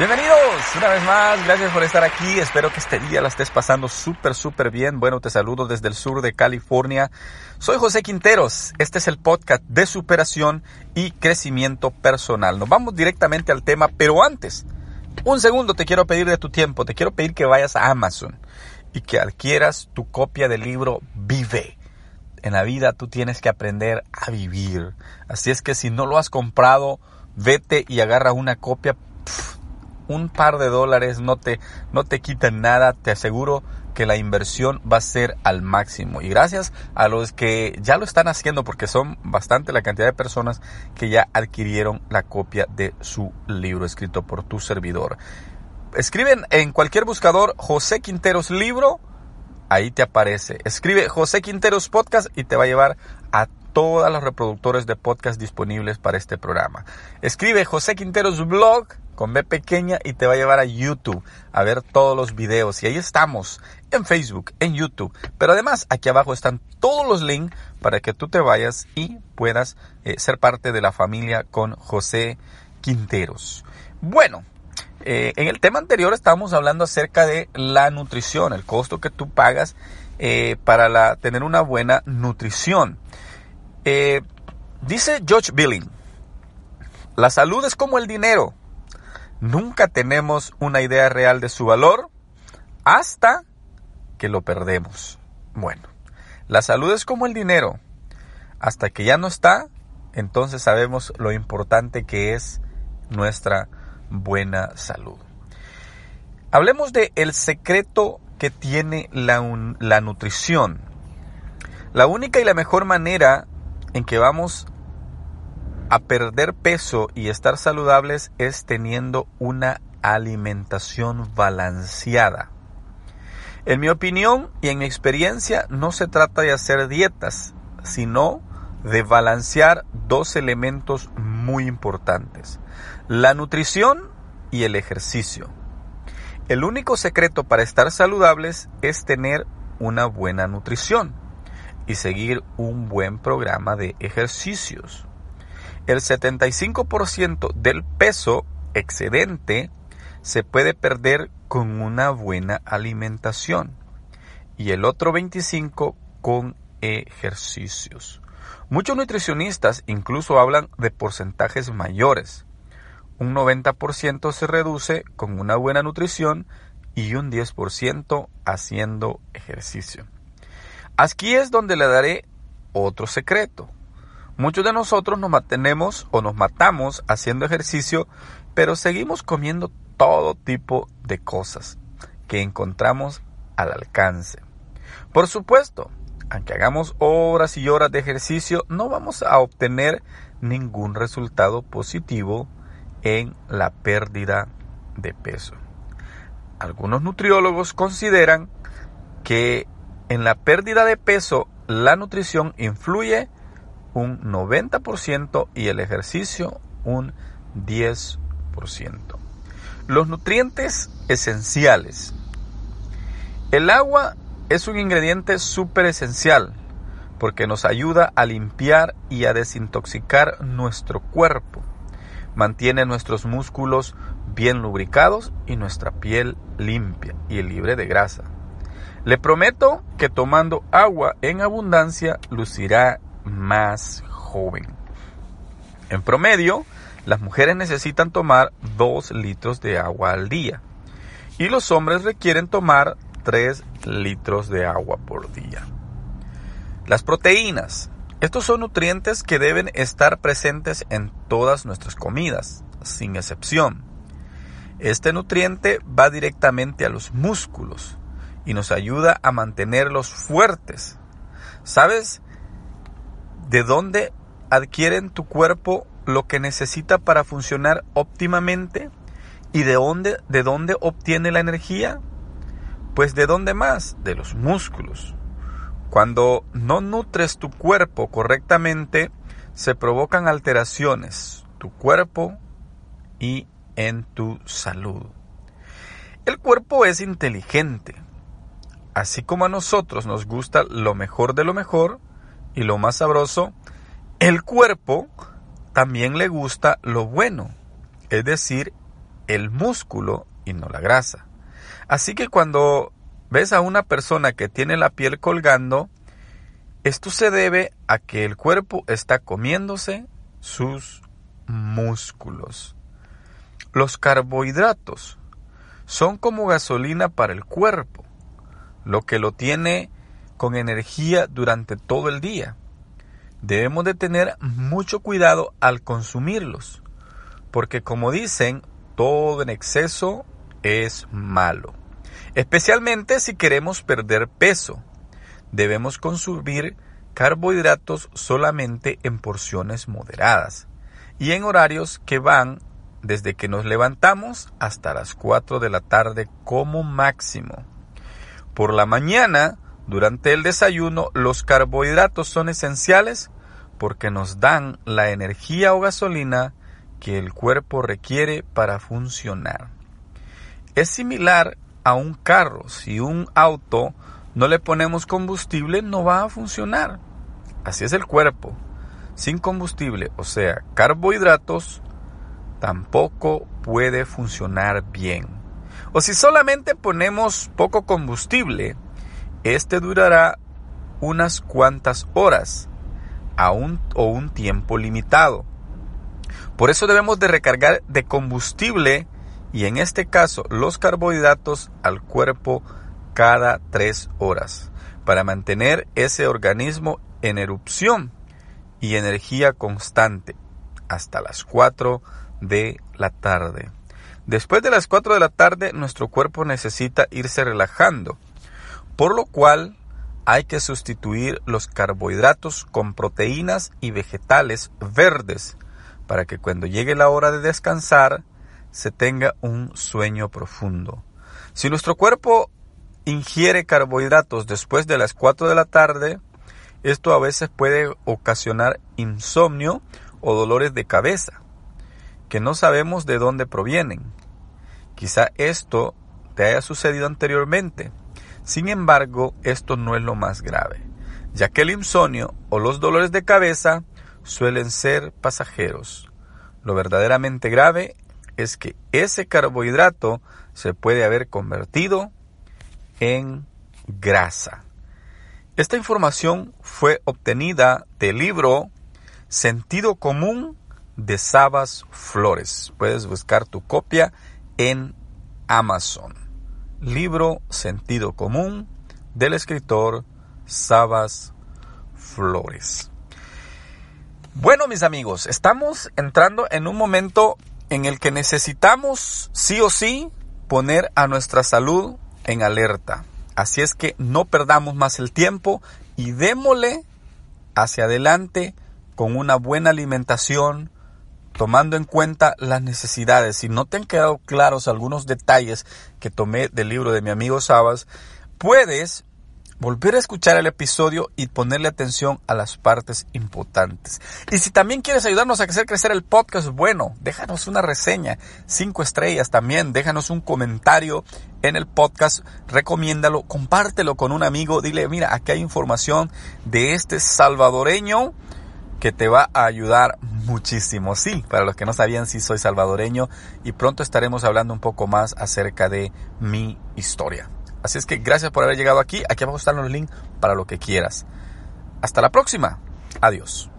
Bienvenidos una vez más, gracias por estar aquí, espero que este día la estés pasando súper, súper bien. Bueno, te saludo desde el sur de California. Soy José Quinteros, este es el podcast de superación y crecimiento personal. Nos vamos directamente al tema, pero antes, un segundo te quiero pedir de tu tiempo, te quiero pedir que vayas a Amazon y que adquieras tu copia del libro Vive. En la vida tú tienes que aprender a vivir. Así es que si no lo has comprado, vete y agarra una copia un par de dólares no te, no te quitan nada, te aseguro que la inversión va a ser al máximo. Y gracias a los que ya lo están haciendo, porque son bastante la cantidad de personas que ya adquirieron la copia de su libro escrito por tu servidor. Escriben en cualquier buscador José Quinteros libro, ahí te aparece. Escribe José Quinteros podcast y te va a llevar a todos los reproductores de podcast disponibles para este programa. Escribe José Quinteros blog con B pequeña y te va a llevar a YouTube a ver todos los videos. Y ahí estamos, en Facebook, en YouTube. Pero además, aquí abajo están todos los links para que tú te vayas y puedas eh, ser parte de la familia con José Quinteros. Bueno, eh, en el tema anterior estábamos hablando acerca de la nutrición, el costo que tú pagas eh, para tener una buena nutrición. Dice George Billing, la salud es como el dinero nunca tenemos una idea real de su valor hasta que lo perdemos. Bueno, la salud es como el dinero. Hasta que ya no está, entonces sabemos lo importante que es nuestra buena salud. Hablemos de el secreto que tiene la, la nutrición. La única y la mejor manera en que vamos a perder peso y estar saludables es teniendo una alimentación balanceada. En mi opinión y en mi experiencia no se trata de hacer dietas, sino de balancear dos elementos muy importantes, la nutrición y el ejercicio. El único secreto para estar saludables es tener una buena nutrición y seguir un buen programa de ejercicios. El 75% del peso excedente se puede perder con una buena alimentación y el otro 25% con ejercicios. Muchos nutricionistas incluso hablan de porcentajes mayores. Un 90% se reduce con una buena nutrición y un 10% haciendo ejercicio. Aquí es donde le daré otro secreto. Muchos de nosotros nos mantenemos o nos matamos haciendo ejercicio, pero seguimos comiendo todo tipo de cosas que encontramos al alcance. Por supuesto, aunque hagamos horas y horas de ejercicio, no vamos a obtener ningún resultado positivo en la pérdida de peso. Algunos nutriólogos consideran que en la pérdida de peso la nutrición influye un 90% y el ejercicio un 10%. Los nutrientes esenciales. El agua es un ingrediente súper esencial porque nos ayuda a limpiar y a desintoxicar nuestro cuerpo. Mantiene nuestros músculos bien lubricados y nuestra piel limpia y libre de grasa. Le prometo que tomando agua en abundancia lucirá más joven. En promedio, las mujeres necesitan tomar 2 litros de agua al día y los hombres requieren tomar 3 litros de agua por día. Las proteínas. Estos son nutrientes que deben estar presentes en todas nuestras comidas, sin excepción. Este nutriente va directamente a los músculos y nos ayuda a mantenerlos fuertes. ¿Sabes? de dónde adquieren tu cuerpo lo que necesita para funcionar óptimamente y de dónde, de dónde obtiene la energía. Pues de dónde más? De los músculos. Cuando no nutres tu cuerpo correctamente, se provocan alteraciones, tu cuerpo y en tu salud. El cuerpo es inteligente. Así como a nosotros nos gusta lo mejor de lo mejor, y lo más sabroso, el cuerpo también le gusta lo bueno, es decir, el músculo y no la grasa. Así que cuando ves a una persona que tiene la piel colgando, esto se debe a que el cuerpo está comiéndose sus músculos. Los carbohidratos son como gasolina para el cuerpo, lo que lo tiene con energía durante todo el día. Debemos de tener mucho cuidado al consumirlos, porque como dicen, todo en exceso es malo. Especialmente si queremos perder peso, debemos consumir carbohidratos solamente en porciones moderadas y en horarios que van desde que nos levantamos hasta las 4 de la tarde como máximo. Por la mañana durante el desayuno, los carbohidratos son esenciales porque nos dan la energía o gasolina que el cuerpo requiere para funcionar. Es similar a un carro. Si un auto no le ponemos combustible, no va a funcionar. Así es el cuerpo. Sin combustible, o sea, carbohidratos, tampoco puede funcionar bien. O si solamente ponemos poco combustible, este durará unas cuantas horas a un, o un tiempo limitado. Por eso debemos de recargar de combustible y en este caso los carbohidratos al cuerpo cada tres horas para mantener ese organismo en erupción y energía constante hasta las 4 de la tarde. Después de las 4 de la tarde nuestro cuerpo necesita irse relajando por lo cual hay que sustituir los carbohidratos con proteínas y vegetales verdes para que cuando llegue la hora de descansar se tenga un sueño profundo. Si nuestro cuerpo ingiere carbohidratos después de las 4 de la tarde, esto a veces puede ocasionar insomnio o dolores de cabeza, que no sabemos de dónde provienen. Quizá esto te haya sucedido anteriormente sin embargo, esto no es lo más grave, ya que el insomnio o los dolores de cabeza suelen ser pasajeros. Lo verdaderamente grave es que ese carbohidrato se puede haber convertido en grasa. Esta información fue obtenida del libro Sentido Común de Sabas Flores. Puedes buscar tu copia en Amazon libro Sentido Común del escritor Sabas Flores. Bueno, mis amigos, estamos entrando en un momento en el que necesitamos sí o sí poner a nuestra salud en alerta. Así es que no perdamos más el tiempo y démosle hacia adelante con una buena alimentación, tomando en cuenta las necesidades. Si no te han quedado claros algunos detalles que tomé del libro de mi amigo Sabas, puedes volver a escuchar el episodio y ponerle atención a las partes importantes. Y si también quieres ayudarnos a hacer crecer el podcast, bueno, déjanos una reseña, cinco estrellas también, déjanos un comentario en el podcast, recomiéndalo, compártelo con un amigo, dile, mira, aquí hay información de este salvadoreño que te va a ayudar muchísimo. Sí, para los que no sabían, sí soy salvadoreño y pronto estaremos hablando un poco más acerca de mi historia. Así es que gracias por haber llegado aquí. Aquí abajo están los links para lo que quieras. Hasta la próxima. Adiós.